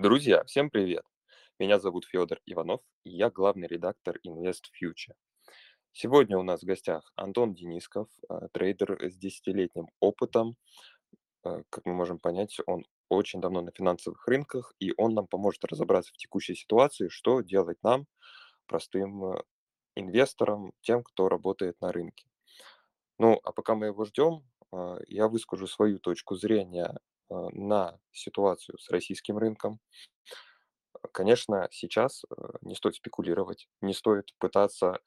Друзья, всем привет! Меня зовут Федор Иванов, и я главный редактор Invest Future. Сегодня у нас в гостях Антон Денисков, э, трейдер с десятилетним опытом. Э, Как мы можем понять, он очень давно на финансовых рынках, и он нам поможет разобраться в текущей ситуации, что делать нам, простым э, инвесторам, тем, кто работает на рынке. Ну, а пока мы его ждем, я выскажу свою точку зрения на ситуацию с российским рынком. Конечно, сейчас э, не стоит спекулировать, не стоит пытаться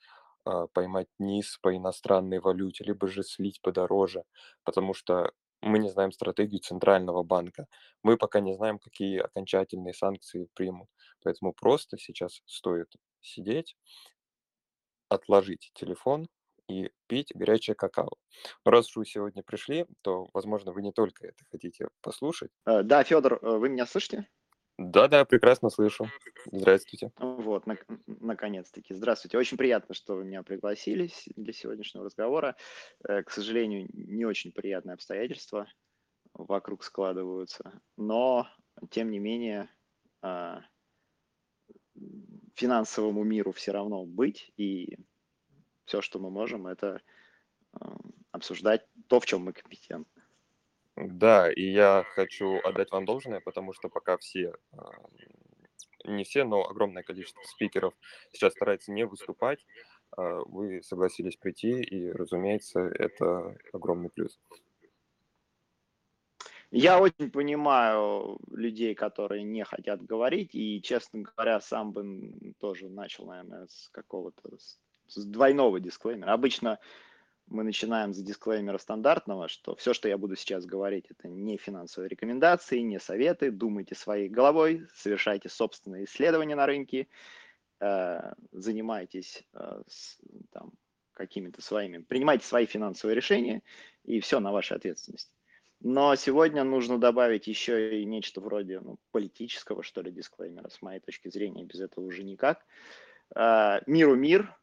а, поймать низ по иностранной валюте, либо же слить подороже, потому что мы не знаем стратегию Центрального банка. Мы пока не знаем, какие окончательные санкции примут. Поэтому просто сейчас стоит сидеть, отложить телефон и пить горячее какао. Но раз уж вы сегодня пришли, то, возможно, вы не только это хотите послушать. Э, Да, Федор, э, вы меня слышите? Да-да, прекрасно слышу. Здравствуйте. Вот, нак- наконец-таки. Здравствуйте. Очень приятно, что вы меня пригласили для сегодняшнего разговора. Э, К сожалению, не очень приятные обстоятельства вокруг складываются, но, тем не менее, а, финансовому миру все равно быть, и все, что мы можем, это а, обсуждать то, в чем мы компетентны. Да, и я хочу отдать вам должное, потому что пока все, а, не все, но огромное количество спикеров сейчас старается не выступать, а, вы согласились прийти, и, разумеется, это огромный плюс. Я очень понимаю людей, которые не хотят говорить, и, честно говоря, сам бы тоже начал, наверное, с какого-то с двойного дисклеймера. Обычно мы начинаем с дисклеймера стандартного, что все, что я буду сейчас говорить, это не финансовые рекомендации, не советы, думайте своей головой, совершайте собственные исследования на рынке, э, занимайтесь э, с- там, какими-то своими, принимайте свои финансовые решения, и все на вашей ответственности. Но сегодня нужно добавить еще и нечто вроде ну, политического, что ли, дисклеймера, с моей точки зрения, без этого уже никак. Э, Миру мир,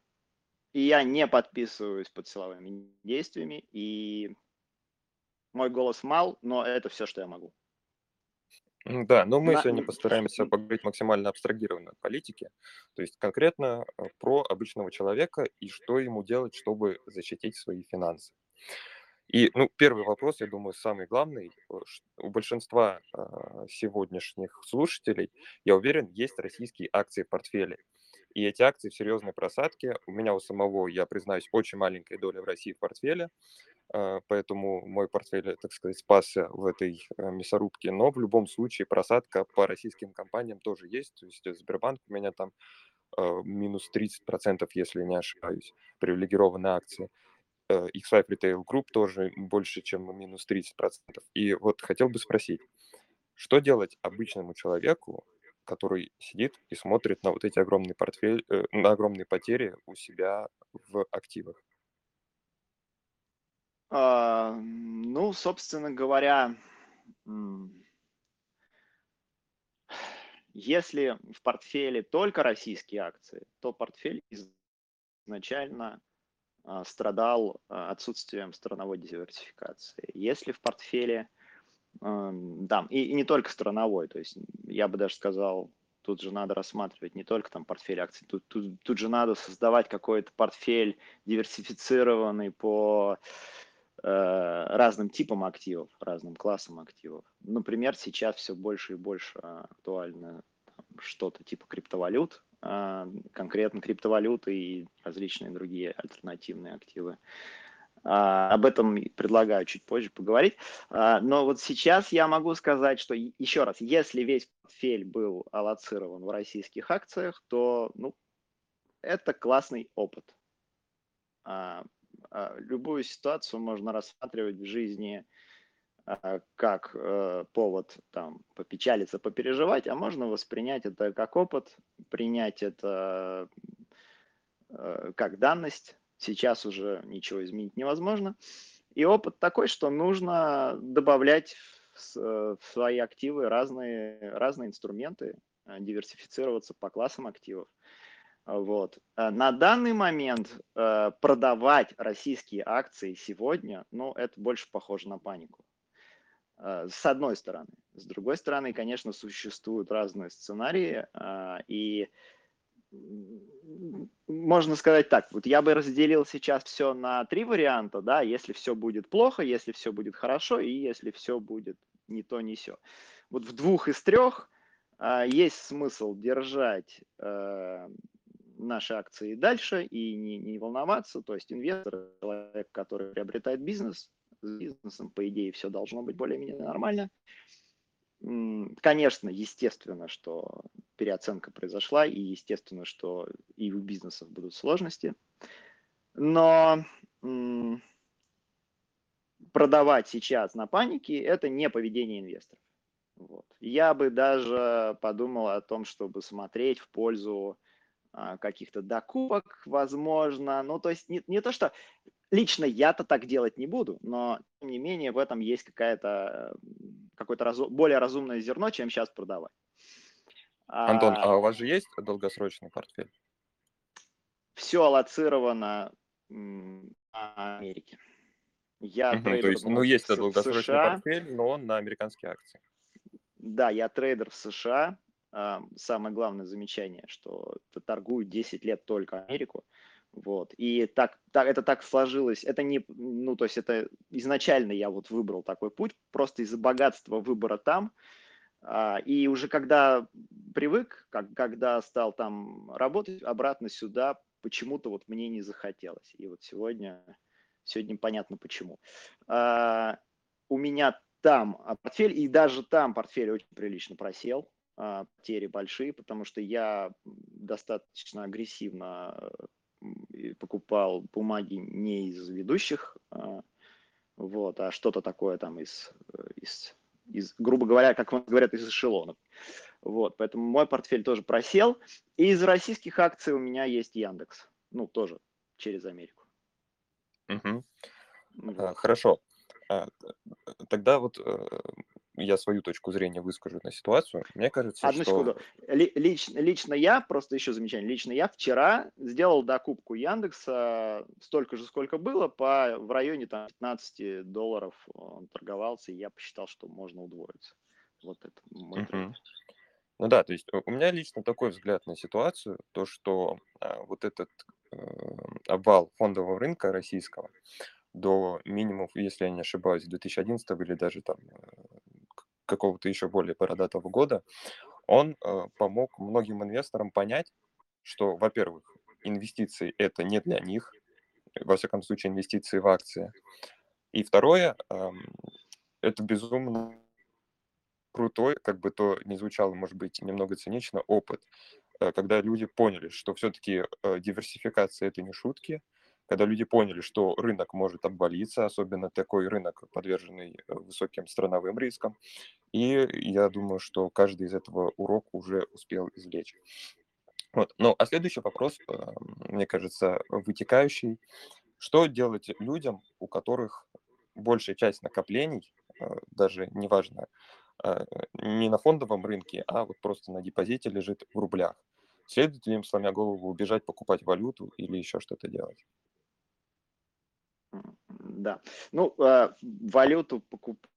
и я не подписываюсь под силовыми действиями, и мой голос мал, но это все, что я могу. Да, но мы На- сегодня постараемся поговорить максимально абстрагированно от политики, то есть конкретно а, про обычного человека и что ему делать, чтобы защитить свои финансы. И, ну, первый вопрос, я думаю, самый главный. э, У большинства а, сегодняшних слушателей, я уверен, есть российские акции в портфеле. И эти акции в серьезной просадке. У меня у самого, я признаюсь, очень маленькая доля в России в портфеле, а, поэтому мой портфель, э, так сказать, спасся в этой э, мясорубке. Но в любом случае просадка по российским компаниям тоже есть. То есть э, Сбербанк у меня там э, минус 30%, если не ошибаюсь, привилегированные акции. Э, X5 Retail Group тоже больше, чем минус 30%. И вот хотел бы спросить, что делать обычному человеку, который сидит и смотрит на вот эти огромные портфель, э, на огромные потери у себя в активах? а, Ну, собственно говоря, если в портфеле только российские акции, то портфель изначально а, страдал а, отсутствием страновой диверсификации. Если в портфеле, ам, да, и, и не только страновой, то есть я бы даже сказал, тут же надо рассматривать не только там портфель акций, тут, тут, тут же надо создавать какой-то портфель диверсифицированный по э, разным типам активов, разным классам активов. Например, сейчас все больше и больше актуально там, что-то типа криптовалют, а, конкретно криптовалюты и различные другие альтернативные активы. А, Об этом предлагаю чуть позже поговорить. А, Но вот сейчас я могу сказать, что еще раз, если весь портфель был аллоцирован в российских акциях, то ну, это классный опыт. А, а, Любую ситуацию можно рассматривать в жизни а, как э, повод там попечалиться, попереживать, а можно воспринять это как опыт, принять это э, как данность. Сейчас уже ничего изменить невозможно. И опыт такой, что нужно добавлять в, э, свои активы разные, разные инструменты, э, диверсифицироваться по классам активов. Вот. А На данный момент э, продавать российские акции сегодня, ну, это больше похоже на панику. Э, С одной стороны. С другой стороны, конечно, существуют разные сценарии, и можно сказать так, вот я бы разделил сейчас все на три варианта, да, если все будет плохо, если все будет хорошо и если все будет не то, не все. Вот в двух из трех а, есть смысл держать а, наши акции дальше и не, не волноваться, то есть инвестор, человек, который приобретает бизнес, с бизнесом, по идее, все должно быть более-менее нормально. Конечно, естественно, что переоценка произошла, и естественно, что и у бизнесов будут сложности. Но продавать сейчас на панике – это не поведение инвесторов. Вот. Я бы даже подумал о том, чтобы смотреть в пользу а, каких-то докупок, возможно. Ну, то есть не, не то, что лично я-то так делать не буду, но тем не менее в этом есть какая-то какое-то разу, более разумное зерно, чем сейчас продавать. Антон, а, а у вас же есть долгосрочный портфель? Все аллоцировано на Америке. Я угу, то есть, ну, есть долгосрочный США. портфель, но он на американские акции. Да, я трейдер в США. Самое главное замечание, что торгую 10 лет только Америку. Вот. И так, так, это так сложилось. Это не, ну, то есть это изначально я вот выбрал такой путь, просто из-за богатства выбора там. А, и уже когда привык, как, когда стал там работать, обратно сюда почему-то вот мне не захотелось. И вот сегодня, сегодня понятно почему. А, у меня там портфель, и даже там портфель очень прилично просел, а, потери большие, потому что я достаточно агрессивно покупал бумаги не из ведущих, а, вот, а что-то такое там из, из, из, грубо говоря, как говорят, из эшелонов. Вот, поэтому мой портфель тоже просел. И из российских акций у меня есть Яндекс. Ну, тоже через Америку. Угу. Вот. Хорошо. А, тогда вот э, я свою точку зрения выскажу на ситуацию. Мне кажется, Одну что... секунду. Лично, лично я, просто еще замечание, лично я вчера сделал докупку Яндекса столько же, сколько было, по, в районе там, 15 долларов он торговался, и я посчитал, что можно удвоиться. Вот это мой uh-huh. Ну да, то есть у меня лично такой взгляд на ситуацию, то, что а, вот этот э, обвал фондового рынка российского до минимумов, если я не ошибаюсь, 2011 или даже там э, какого-то еще более бородатого года, он э, помог многим инвесторам понять, что, во-первых, инвестиции это не для них, во всяком случае, инвестиции в акции. И второе, э, это безумно крутой, как бы то ни звучало, может быть, немного цинично, опыт, э, когда люди поняли, что все-таки э, диверсификация это не шутки, когда люди поняли, что рынок может обвалиться, особенно такой рынок, подверженный э, высоким страновым рискам. И я думаю, что каждый из этого урок уже успел извлечь. Вот. Ну, а следующий вопрос, э, мне кажется, вытекающий. Что делать людям, у которых большая часть накоплений, э, даже неважно, не на фондовом рынке, а вот просто на депозите лежит в рублях? Следует ли им, сломя голову, убежать покупать валюту или еще что-то делать? Да. Ну, э, валюту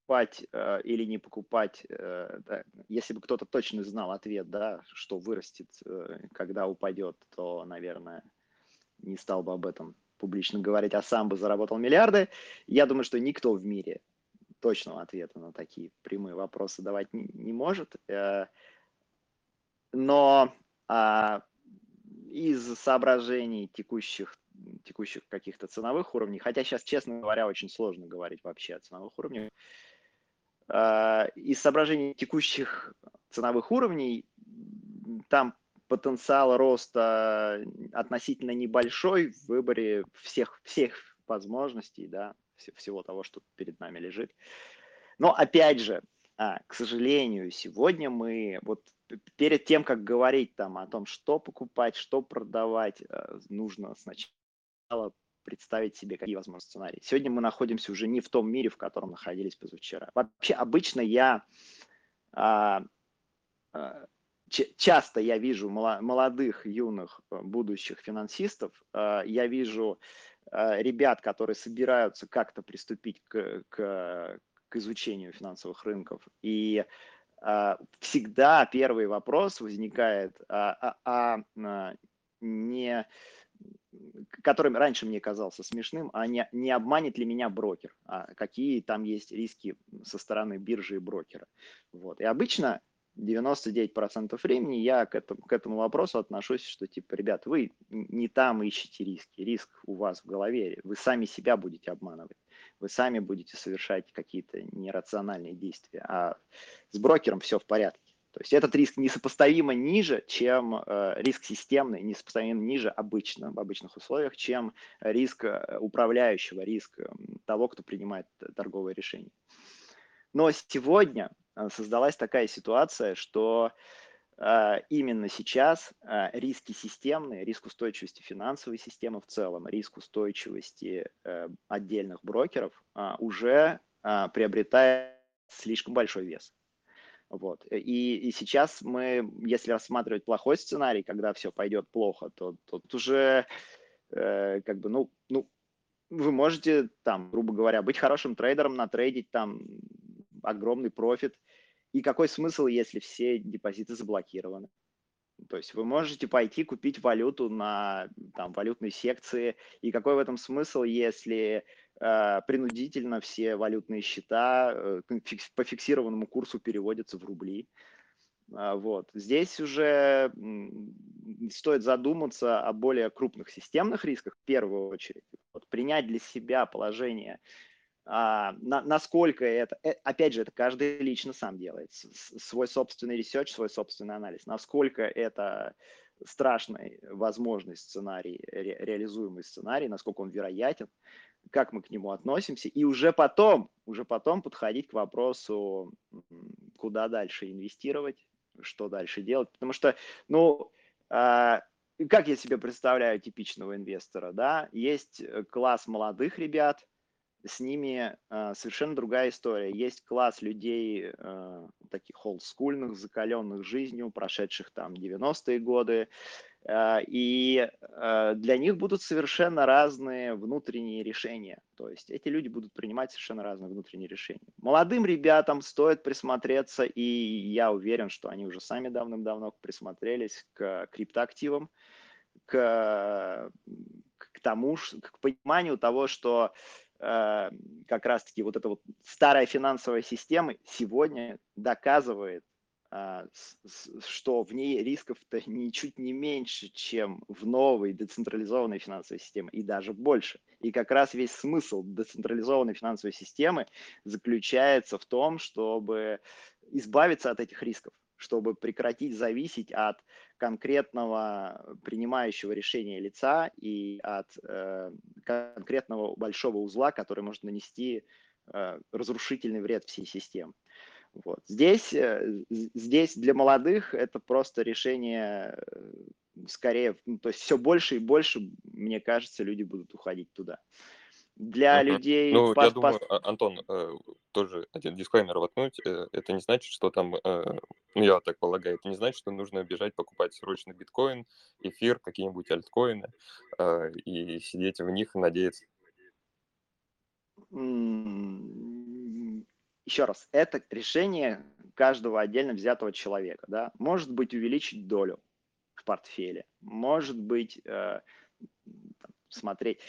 покупать э, или не покупать, э, да, если бы кто-то точно знал ответ, да, что вырастет, э, когда упадет, то, наверное, не стал бы об этом публично говорить, а сам бы заработал миллиарды. Я думаю, что никто в мире точного ответа на такие прямые вопросы давать не, не может. Э, но э, из соображений текущих текущих каких-то ценовых уровней, хотя сейчас, честно говоря, очень сложно говорить вообще о ценовых уровнях. А, из соображений текущих ценовых уровней там потенциал роста относительно небольшой в выборе всех, всех возможностей, да, всего того, что перед нами лежит. Но опять же, а, к сожалению, сегодня мы вот перед тем, как говорить там о том, что покупать, что продавать, э, нужно сначала представить себе, какие возможны сценарии. Сегодня мы находимся уже не в том мире, в котором находились позавчера. Вообще, обычно я а, а, часто я вижу молодых, юных, э, будущих финансистов, а, я вижу а, ребят, которые собираются как-то приступить к, к, к изучению финансовых рынков. И а, всегда первый вопрос возникает, а, а, а не который раньше мне казался смешным, а не, не обманет ли меня брокер, а какие там есть риски со стороны биржи и брокера. Вот. И обычно 99% времени я к этому, к этому вопросу отношусь, что типа, ребят, вы не там ищете риски, риск у вас в голове, вы сами себя будете обманывать, вы сами будете совершать какие-то нерациональные действия, а с брокером все в порядке. То есть этот риск несопоставимо ниже, чем э, риск системный, несопоставимо ниже обычно, в обычных условиях, чем риск э, управляющего, риск э, того, кто принимает торговое решение. Но сегодня э, создалась такая ситуация, что э, именно сейчас э, риски системные, риск устойчивости финансовой системы в целом, риск устойчивости э, отдельных брокеров уже приобретает слишком большой вес. Вот. Э, и, и сейчас мы, если рассматривать плохой сценарий, когда все пойдет плохо, то, тут уже э, как бы, ну, ну, вы можете там, грубо говоря, быть хорошим трейдером, натрейдить там огромный профит. И какой смысл, если все депозиты заблокированы? То есть вы можете пойти купить валюту на там, валютной секции. И какой в этом смысл, если Э, принудительно все валютные счета э, по фиксированному курсу переводятся в рубли. А, вот. Здесь уже стоит задуматься о более крупных системных рисках в первую очередь. Вот принять для себя положение, а, на, насколько это, э, опять же, это каждый лично сам делает, свой собственный research, свой собственный анализ, насколько это страшный возможный сценарий, ре, реализуемый сценарий, насколько он вероятен, как мы к нему относимся, и уже потом, уже потом подходить к вопросу, куда дальше инвестировать, что дальше делать. Потому что, ну, э, как я себе представляю типичного инвестора, да, есть э, класс молодых ребят, с ними э, совершенно другая история. Есть класс людей э, таких олдскульных, закаленных жизнью, прошедших там 90-е годы, Э, и э, для них будут совершенно разные внутренние решения. То есть эти люди будут принимать совершенно разные внутренние решения. Молодым ребятам стоит присмотреться, и я уверен, что они уже сами давным-давно присмотрелись к криптоактивам, к, к тому, к пониманию того, что как раз-таки вот эта вот старая финансовая система сегодня доказывает, а, что в ней рисков-то ничуть не меньше, чем в новой децентрализованной финансовой системе, и даже больше. И как раз весь смысл децентрализованной финансовой системы заключается в том, чтобы избавиться от этих рисков, чтобы прекратить зависеть от конкретного принимающего решения лица и от э, конкретного большого узла, который может нанести э, разрушительный вред всей системе. Вот. Здесь, э, здесь для молодых это просто решение э, скорее, ну, то есть все больше и больше, мне кажется, люди будут уходить туда. Для uh-huh. людей... Ну, пас, я думаю, пас... Антон, э, тоже один дисклеймер воткнуть, это не значит, что там, ну, я так полагаю, это не значит, что нужно бежать покупать срочно биткоин, эфир, какие-нибудь альткоины и сидеть в них и надеяться еще раз, это решение каждого отдельно взятого человека. Да? Может быть увеличить долю в портфеле, может быть э, смотреть.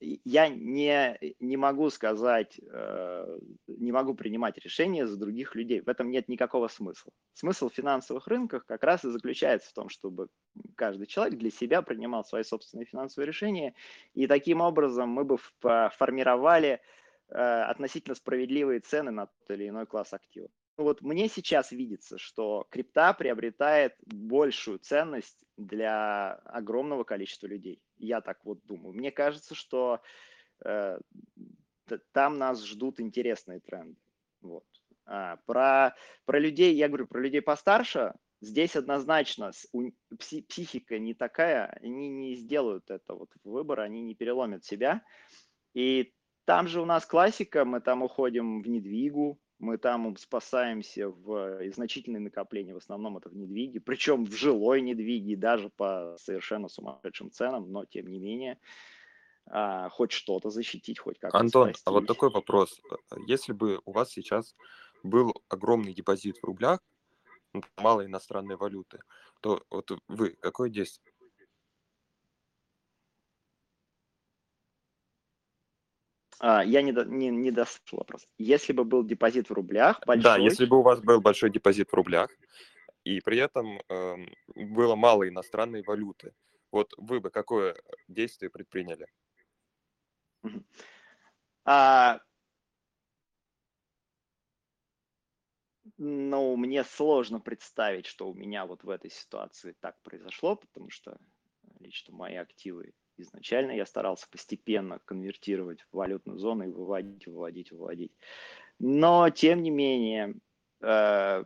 Я не, не могу сказать, э, не могу принимать решения за других людей. В этом нет никакого смысла. Смысл в финансовых рынках как раз и заключается в том, чтобы каждый человек для себя принимал свои собственные финансовые решения, и таким образом мы бы формировали Э, относительно справедливые цены на тот или иной класс активов. Вот мне сейчас видится, что крипта приобретает большую ценность для огромного количества людей. Я так вот думаю. Мне кажется, что э, там нас ждут интересные тренды. Вот. А, про, про людей, я говорю, про людей постарше, здесь однозначно психика не такая, они не сделают это вот выбор, они не переломят себя. И там же у нас классика, мы там уходим в недвигу, мы там спасаемся в значительные накопления, в основном это в недвиге, причем в жилой недвиге, даже по совершенно сумасшедшим ценам, но тем не менее. а, хоть что-то защитить, хоть как-то Антон, а вот такой вопрос. Э, Если бы у вас сейчас был огромный депозит в рублях, мало иностранной валюты, то вот вы какое действие? А, я не, до, не, не дослушал вопрос. Если бы был депозит в рублях большой... Да, если бы у вас был большой депозит в рублях, и при этом эм, было мало иностранной валюты, вот вы бы какое действие предприняли? А, ну, мне сложно представить, что у меня вот в этой ситуации так произошло, потому что лично мои активы изначально я старался постепенно конвертировать в валютную зону и выводить, выводить, выводить. Но, тем не менее, э,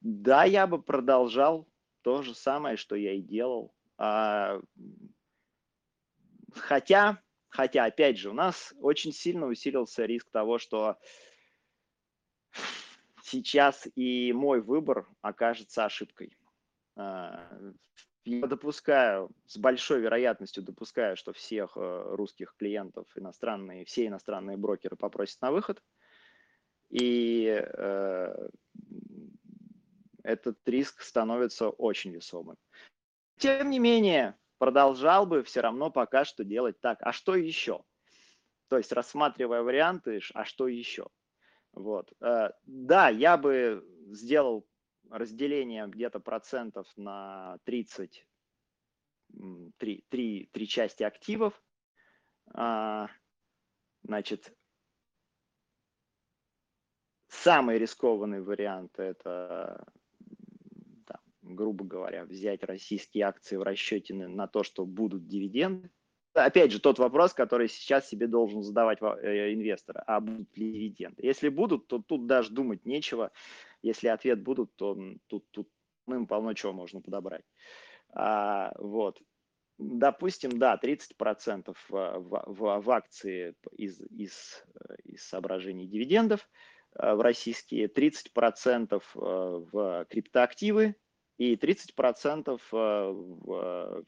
да, я бы продолжал то же самое, что я и делал. А, хотя Хотя, опять же, у нас очень сильно усилился риск того, что сейчас и мой выбор окажется ошибкой. Я допускаю, с большой вероятностью допускаю, что всех э, русских клиентов иностранные, все иностранные брокеры попросят на выход. И э, этот риск становится очень весомым. Тем не менее, продолжал бы все равно пока что делать так. А что еще? То есть рассматривая варианты, а что еще? Вот. Э, да, я бы сделал разделение где-то процентов на 30, 3, 3, 3 части активов. А, значит, самый рискованный вариант это грубо говоря, взять российские акции в расчете на то, что будут дивиденды. Опять же, тот вопрос, который сейчас себе должен задавать э, инвестор, а будут ли дивиденды? Если будут, то тут даже думать нечего. Если ответ будут, то тут, тут ну, полно чего можно подобрать. А, вот. Допустим, да, 30% в, в, в, в акции из, из, э, из соображений дивидендов э, в российские, 30% в криптоактивы, и 30% э, в,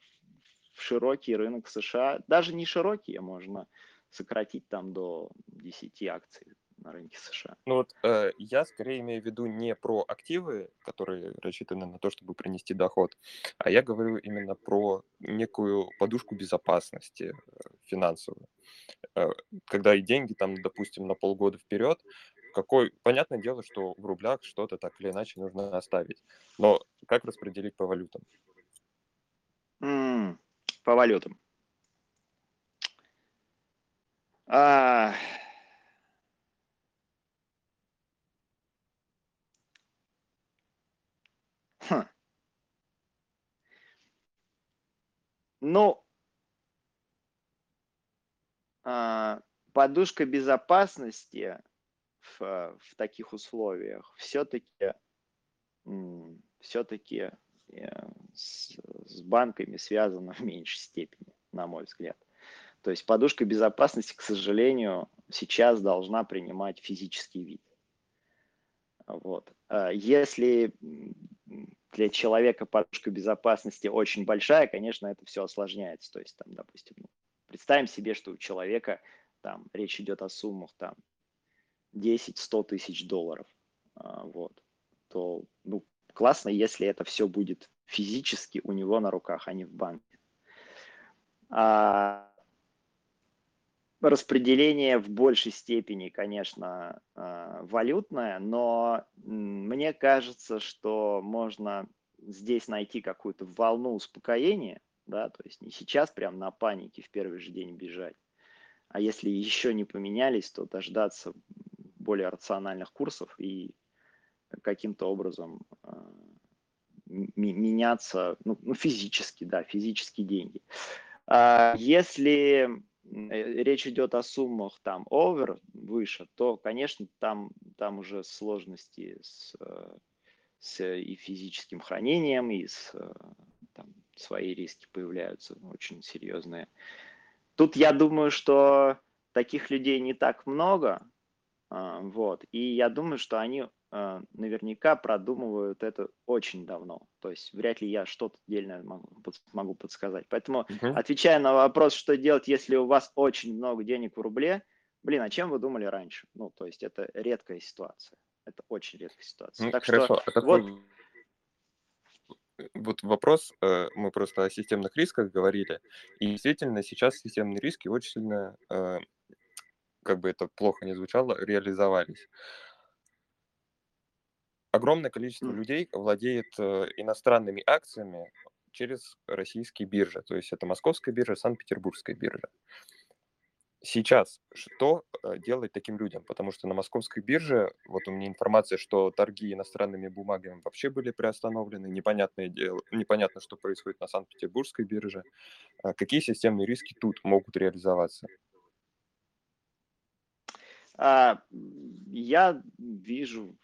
в широкий рынок США, даже не широкий, а можно сократить там до 10 акций на рынке США. Ну вот э, я скорее имею в виду не про активы, которые рассчитаны на то, чтобы принести доход, а я говорю именно про некую подушку безопасности э, финансовую. Э, когда и деньги там, допустим, на полгода вперед, какой, понятное дело, что в рублях что-то так или иначе нужно оставить. Но как распределить по валютам? Mm, по валютам. А... Ну, а, подушка безопасности в, в таких условиях все-таки все-таки э, с, с банками связано в меньшей степени, на мой взгляд. То есть подушка безопасности, к сожалению, сейчас должна принимать физический вид. Вот. А если для человека подушка безопасности очень большая, конечно, это все осложняется. То есть, там, допустим, ну, представим себе, что у человека там речь идет о суммах там 10-100 тысяч долларов, а, вот, то ну, классно, если это все будет физически у него на руках, а не в банке. А распределение в большей степени, конечно, а, валютное, но мне кажется, что можно здесь найти какую-то волну успокоения, да, то есть не сейчас прям на панике в первый же день бежать, а если еще не поменялись, то дождаться более рациональных курсов и каким-то образом э, меняться, ну, ну, физически, да, физические деньги. А если речь идет о суммах там over, выше, то, конечно, там, там уже сложности с, с и физическим хранением, и с, там, свои риски появляются очень серьезные. Тут я думаю, что таких людей не так много, а, вот. И я думаю, что они э, наверняка продумывают это очень давно. То есть вряд ли я что-то отдельное могу, могу подсказать. Поэтому, угу. отвечая на вопрос, что делать, если у вас очень много денег в рубле, блин, о чем вы думали раньше? Ну, то есть это редкая ситуация. Это очень редкая ситуация. Ну, так хорошо. что а вот... вот вопрос, э, мы просто о системных рисках говорили, и действительно сейчас системные риски очень сильно, э, как бы это плохо не звучало, реализовались огромное количество людей владеет э, иностранными акциями через российские биржи. То есть это Московская биржа, Санкт-Петербургская биржа. Сейчас что э, делать таким людям? Потому что на московской бирже, вот у меня информация, что торги иностранными бумагами вообще были приостановлены, непонятное дело, непонятно, что происходит на Санкт-Петербургской бирже. А какие системные риски тут могут реализоваться? А, я вижу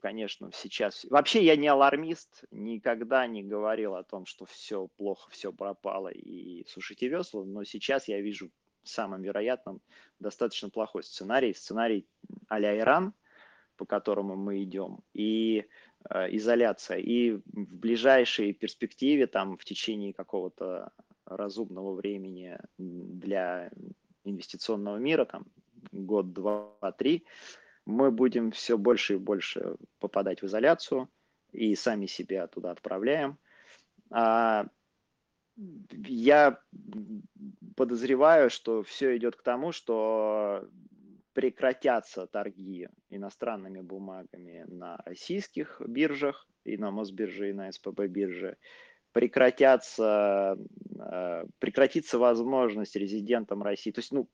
конечно, сейчас... Вообще я не алармист, никогда не говорил о том, что все плохо, все пропало и сушите весла, но сейчас я вижу самым вероятным достаточно плохой сценарий, сценарий а-ля Иран, по которому мы идем, и э, изоляция. И в ближайшей перспективе, там, в течение какого-то разумного времени для инвестиционного мира, там, год, два, три, мы будем все больше и больше попадать в изоляцию и сами себя туда отправляем. А, я подозреваю, что все идет к тому, что прекратятся торги иностранными бумагами на российских биржах, и на Мосбирже, и на СПБ бирже, прекратятся, а, прекратится возможность резидентам России, то есть, ну,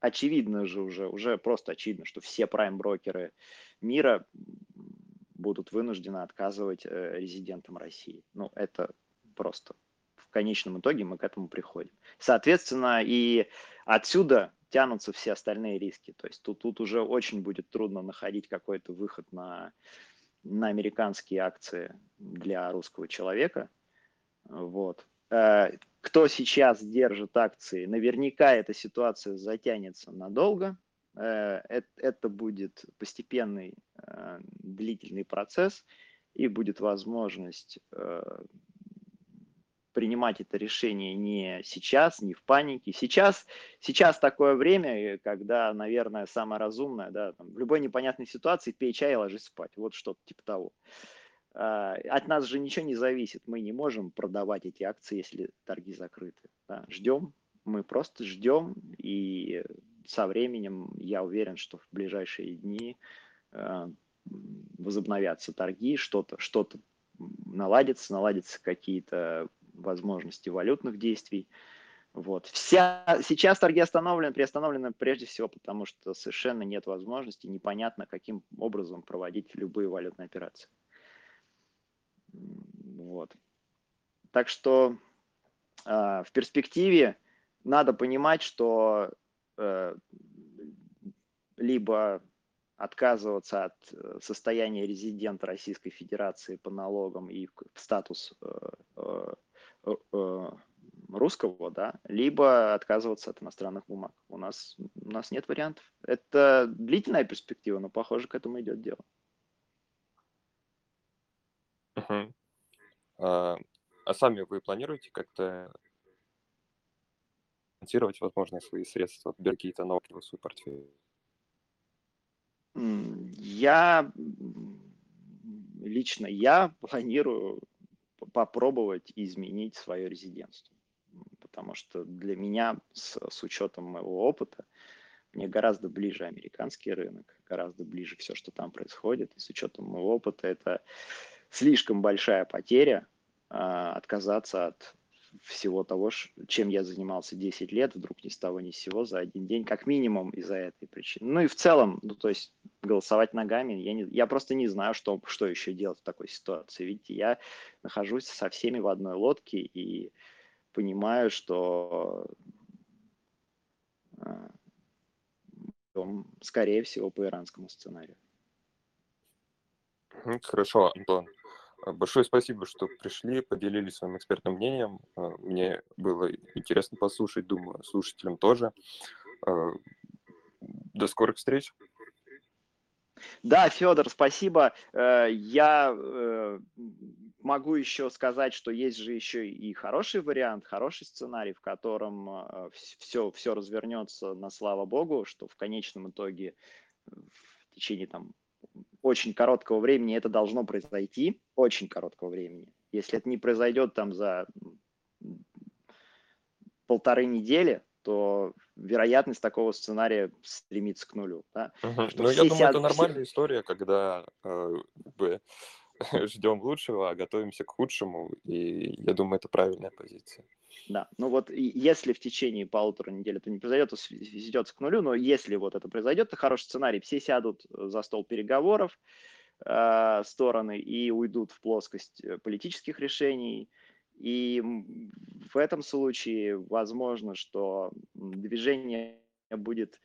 очевидно же уже, уже просто очевидно, что все прайм-брокеры мира будут вынуждены отказывать э, резидентам России. Ну, это просто в конечном итоге мы к этому приходим. Соответственно, и отсюда тянутся все остальные риски. То есть тут, тут уже очень будет трудно находить какой-то выход на, на американские акции для русского человека. Вот. Э, кто сейчас держит акции, наверняка эта ситуация затянется надолго. Э, это будет постепенный э, длительный процесс, и будет возможность принимать это решение не сейчас, не в панике. Сейчас, сейчас такое время, когда, наверное, самое разумное, да, там, в любой непонятной ситуации пей чай и ложись спать. Вот что-то типа того. От нас же ничего не зависит. Мы не можем продавать эти акции, если торги закрыты. Да. Ждем, мы просто ждем, и со временем я уверен, что в ближайшие дни а, возобновятся торги, что-то что наладится, наладятся какие-то возможности валютных действий. Вот. Вся, сейчас торги остановлены, приостановлены прежде всего потому, что совершенно нет возможности, непонятно, каким образом проводить любые валютные операции. Вот. Так что э, в перспективе надо понимать, что э, либо отказываться от э, состояния резидента Российской Федерации по налогам и статус э, русского, да, либо отказываться от иностранных бумаг. У нас, у нас нет вариантов. Это длительная перспектива, но, похоже, к этому идет дело. Мгм. А, а сами вы планируете как-то финансировать, возможно, свои средства, какие-то налоги в свой портфель? Я лично я планирую попробовать изменить свое резидентство, потому что для меня с, с учетом моего опыта мне гораздо ближе американский рынок, гораздо ближе все, что там происходит, и с учетом моего опыта это слишком большая потеря а, отказаться от всего того, чем я занимался 10 лет, вдруг ни с того ни с сего за один день, как минимум из-за этой причины. Ну и в целом, ну то есть голосовать ногами, я, не, я просто не знаю, что, что еще делать в такой ситуации. Видите, я нахожусь со всеми в одной лодке и понимаю, что э, скорее всего по иранскому сценарию. Хорошо, Антон. А, большое спасибо, что пришли, поделились своим экспертным мнением. А, мне было интересно послушать, думаю, слушателям тоже. А, до скорых встреч. Да, Федор, спасибо. Э, я э, могу еще сказать, что есть же еще и хороший вариант, хороший сценарий, в котором все, э, все развернется на слава богу, что в конечном итоге в течение там очень короткого времени это должно произойти, очень короткого времени. Если это не произойдет там за полторы недели, то вероятность такого сценария стремится к нулю. Да? Угу. Ну, я думаю, сяд... это нормальная история, когда э, ждем лучшего, а готовимся к худшему, и я думаю, это правильная позиция. Да, ну вот если в течение полутора недель это не произойдет, то сведется к нулю, но если вот это произойдет, то хороший сценарий, все сядут за стол переговоров, э, стороны и уйдут в плоскость э, политических решений, и в этом случае возможно, что движение будет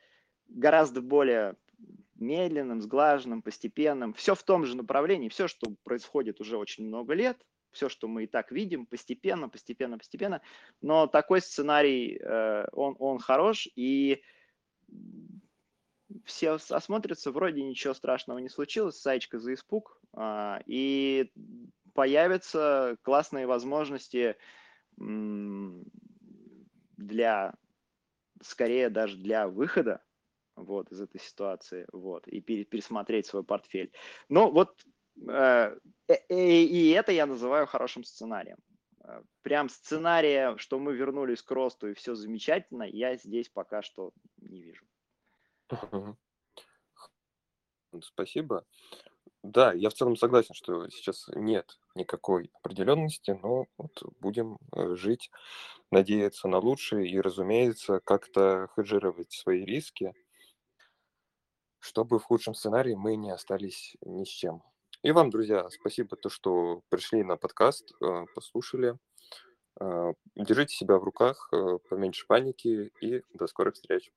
гораздо более медленным, сглаженным, постепенным. Все в том же направлении, все, что происходит уже очень много лет, все, что мы и так видим, постепенно, постепенно, постепенно. Но такой сценарий, э, он, он хорош, и все осмотрятся, вроде ничего страшного не случилось, саечка за испуг, а, и появятся классные возможности для, скорее даже для выхода вот, из этой ситуации, вот, и пересмотреть свой портфель. Но вот э, э, и это я называю хорошим сценарием. Э, прям сценария, что мы вернулись к росту и все замечательно, я здесь пока что не вижу. Спасибо. Да, я в целом согласен, что сейчас нет никакой определенности, но вот будем э, жить, надеяться на лучшее и, разумеется, как-то хеджировать свои риски, чтобы в худшем сценарии мы не остались ни с чем. И вам, друзья, спасибо, то, что пришли на подкаст, э, послушали. Э, держите себя в руках, поменьше паники и до скорых встреч.